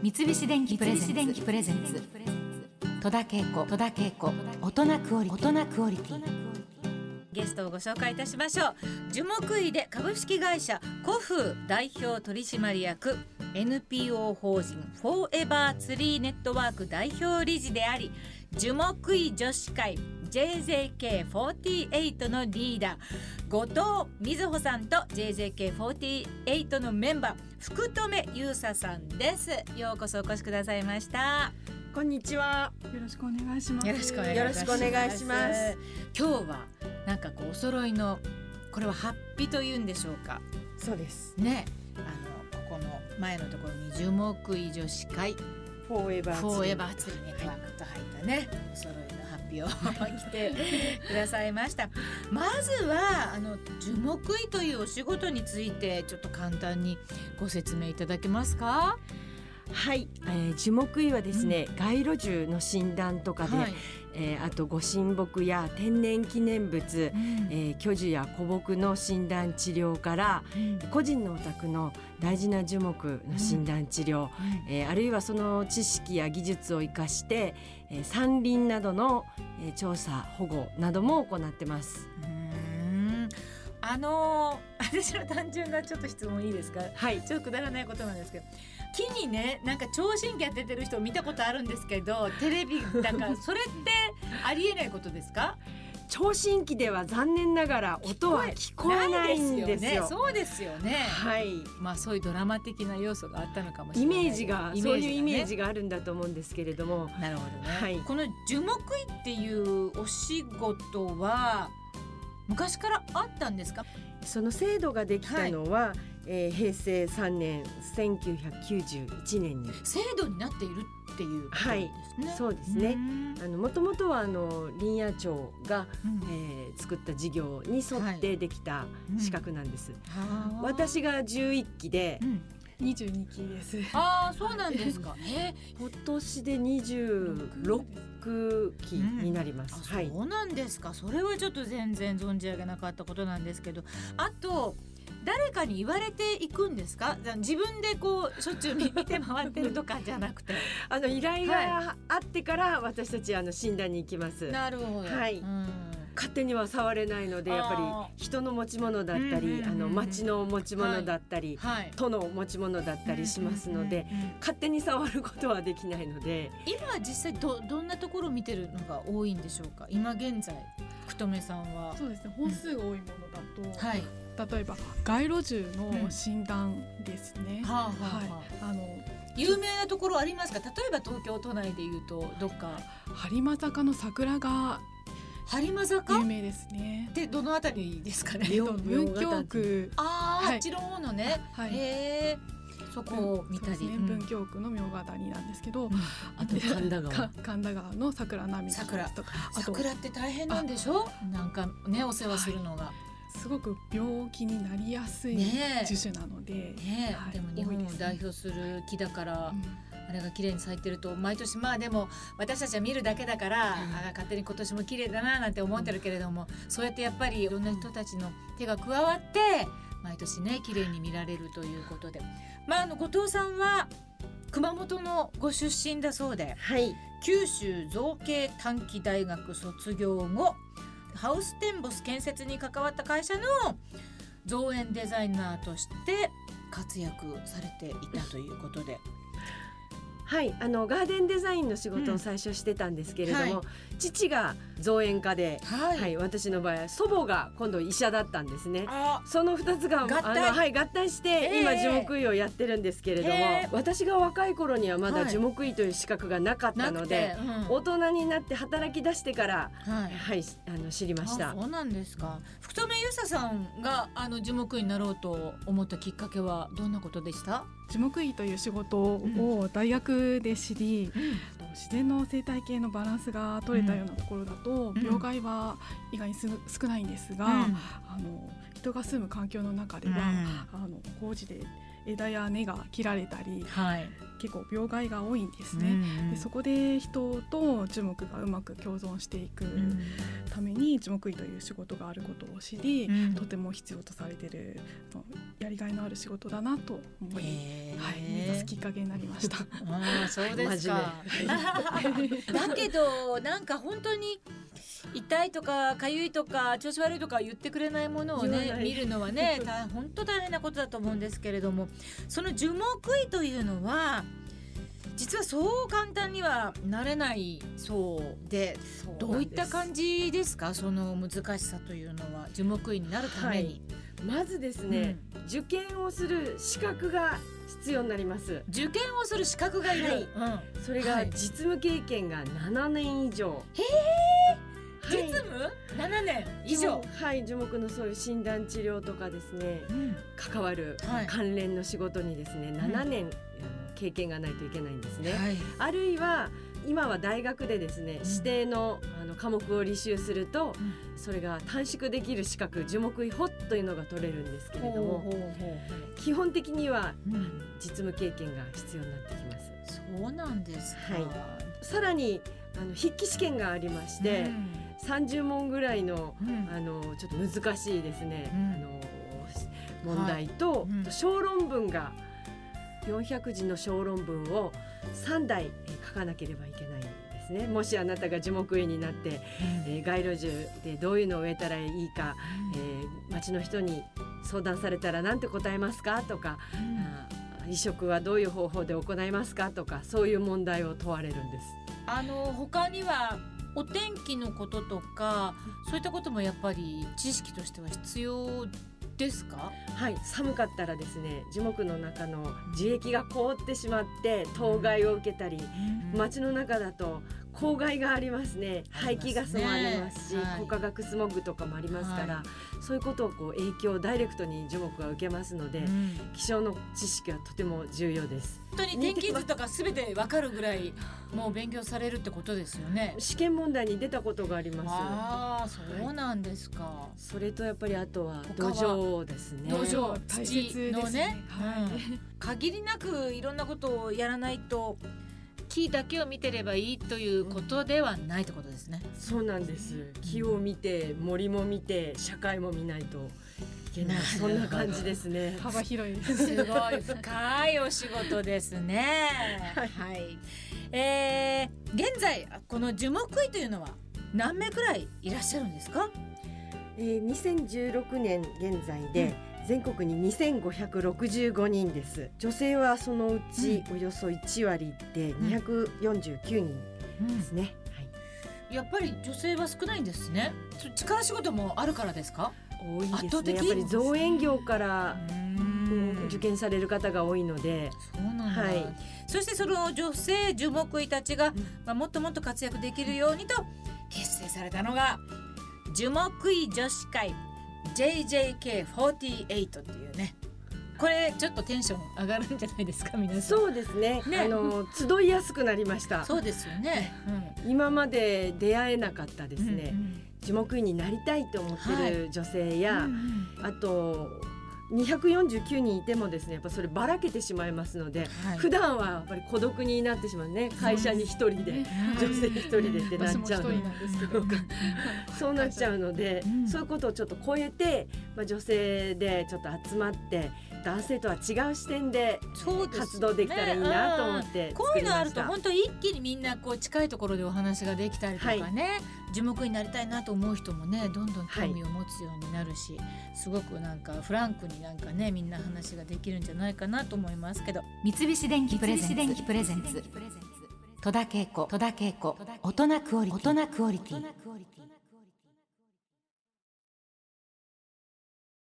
三菱電機プレゼンツ。戸田恵子。戸田恵子。大人クオリ大人クオリティ。ゲストをご紹介いたしましょう。樹木医で株式会社コフ代表取締役 NPO 法人フォーエバーツリーネットワーク代表理事であり樹木医女子会 JJK48 のリーダー後藤瑞穂さんと JJK48 のメンバー福留優沙さんですようこそお越しくださいましたこんにちは。よろしくお願いします。よろしくお願いします今日はなんかこうお揃いのこれはハッピというんでしょうかそうです。ね前のところに樹木医女子会フォーエバーフォーエバーツリーネットワークと入ったね、お揃いのハッピーを 着てくださいました。まずはあの樹木医というお仕事についてちょっと簡単にご説明いただけますか？はい、えー、樹木医はですね、街路樹の診断とかで、はい。えーあとご神木や天然記念物、えー巨樹や古木の診断治療から個人のお宅の大事な樹木の診断治療、えーあるいはその知識や技術を生かして、えー山林などの、えー調査保護なども行ってます。あのー 私の単純なちょっと質問いいですか？はい、ちょっとくだらないことなんですけど木にねなんか聴診器当ててる人を見たことあるんですけどテレビだから それってありえないことですか？聴診器では残念ながら音は聞こえないんですよ。ねそうですよね。はい、まあそういうドラマ的な要素があったのかもしれイない。メージがイそういうイメーがジがあるんだと思うんですけれども、ねなるほどね、はい。この樹木医っていうお仕事は昔からあったんですか？その制度ができたのは、えー平成3年1991年に。制度になっているっていうことですね、そうですね。うんあの元々はあの林野庁が、うんえー作った事業に沿ってできた資格なんです。はあ私が11期でうん二十二期です。ああそうなんですか。え今年で26期になりまあす。はい。そうなんですか。それはちょっと全然存じ上げなかったことなんですけど、あと誰かに言われていくんですか？自分でこうしょっちゅう見 見て回ってるとかじゃなくて。あの依頼があってから私たちあの診断に行きます。なるほど。はいうん勝手には触れないのでやっあぱり人の持ち物だったうんうんうんうんりあの町の持ち物だったりはい。都の持ち物だったりしますのでうんうんうんうん勝手に触ることはできないので今実際どどんなところを見てるのが多いんでしょうか？今現在福留さんは。そうですね。本数が多いものだと、はい。例えば街路樹の診断ですね。はあはあはいはあ。あの有名なところありますか？例えば東京都内でいうとどっか播磨坂の桜が播磨坂？有名ですね。でどのあたりですかね？えっと文京区ああ、はいあっちの方のね。はいへえ。そこを見たり。ね、うん文京区の明ヶ谷なんですけど、うんあと神田川か神田川の桜並木桜とか桜って大変なんでしょ？なんかねお世話するのが。すごく病気になりやすい樹種なので、ねえ、はいでも日本を代表する木だから、うん。あれが綺麗に咲いてると毎年まあでも私たちは見るだけだから、あ勝手に今年も綺麗だななんて思ってるけれども、そうやってやっぱりいろんな人たちの手が加わって毎年ね綺麗に見られるということで。まああの後藤さんは熊本のご出身だそうではい。九州造形短期大学卒業後ハウステンボス建設に関わった会社の造園デザイナーとして活躍されていたということで。はいあのガーデンデザインの仕事を最初してたんですけれども、は父が造園家で、ははい私の場合は祖母が今度医者だったんですね。あ。その二つが合体。あのはい合体して、ええ今樹木医をやってるんですけれども、へえ私が若い頃にはまはい。だ樹木医という資格がなかったのでて、、うん。大人になって働き出してからはい。はいあの知りました。あ。そうなんですか。福留由沙さんがあの樹木医になろうと思ったきっかけはどんなことでした？樹木医という仕事を大学で知り、自然の生態系のバランスが取れたようなところだと、うん。病害は意外にす少ないんですが、うん。あの人が住む環境の中では、あの工事で枝や根が切られたりはい。結構病害が多いんですうね。んでそこで人と樹木がうまく共存していくうんために樹木医という仕事があることを知り、うんとても必要とされているやりがいのある仕事だなと思い、はい、目指すきっかけになりました。ああそうですか。だけどなんか本当に痛いとか痒いとか調子悪いとか言ってくれないものをね見るのはね 大本当大変なことだと思うんですけれどもその樹木医というのは実はそう簡単にはなれないそうでどういった感じですか？その難しさというのは樹木医になるために。まずですね、受験をする資格が必要になります。受験をする資格がいる。はい。うん。それがはい。実務経験が7年以上実務7年以上。はい。樹木のそういう診断治療とかですね。うん。関わるはい。関連の仕事にですね、7年経験がないといけないんですね、はい。あるいは今は大学でですね指定のあの科目を履修すると、それが短縮できる資格樹木医法というのが取れるんですけれども基本的には実務経験が必要になってきます。そうなんですか。はい。さらにあの筆記試験がありまして、30問ぐらいのあのちょっと難しいですね、うん。あの問題と、うん。と小論文が400字の小論文を3題えー書かなければいけないんですね。もしあなたが樹木医になって、えー街路樹でどういうのを植えたらいいか、えー町の人に相談されたら何て答えますか？とか、移植はどういう方法で行いますか？とかそういう問題を問われるんです。あの他にはお天気のこととかそういったこともやっぱり知識としては必要ですか？はい、寒かったらですね樹木の中の樹液が凍ってしまって当該を受けたり、街の中だと公害がありますね。排気ガスもありますし、はい。高化学スモッグとかもありますから、はそういうことをこう影響をダイレクトに樹木が受けますので、うん。気象の知識はとても重要です。本当に天気図とかすべてわかるぐらいもう勉強されるってことですよね。試験問題に出たことがあります。ああそうなんですか。それとやっぱりあとは土壌ですね。土壌大土のねね。はい。うん。限りなくいろんなことをやらないと木だけを見てればいいということではないってことですね。そうなんです木を見て森も見て社会も見ないといけないそんな感じですね幅広いです。すごい深いお仕事ですね。はい。えー、現在この樹木医というのは何名くらいいらっしゃるんですか？えー、2016年現在で全国に2565人です。女性はそのうちおよそ1割で249人ですね、やっぱり女性は少ないんですね。そ力仕事もあるからですか？はい、多い圧倒的？ですねやっぱり造園業からうん。受験される方が多いので。そうなんだ、はい。そしてその女性樹木医たちが、ん。まあ、もっともっと活躍できるようにと結成されたのが樹木医女子会 JJK48 っていうね。これちょっとテンション上がるんじゃないですか皆さん。そうですね。ね。あの集いやすくなりました。そうですよね、今まで出会えなかったですうんね、うん。樹木医になりたいと思ってる女性や、うん。あと249人いてもですねやっぱそればらけてしまいますので、はい。普段はやっぱり孤独になってしまうね会社に一人で、女性一人でってなっちゃう。そうなっちゃうので、うん。そういうことをちょっと超えて、まあ、女性でちょっと集まって男性とは違う視点で活動できたらいいなと思ってこういうのあると。本当一気にみんなこう近いところでお話ができたりとかね、樹木になりたいなと思う人もねどんどん興味を持つようになるし、すごくなんかフランクになんかねみんな話ができるんじゃないかなと思いますけど。三菱電機プレゼンツ。戸田恵子。戸田恵子。大人クオリティ。大人クオリティ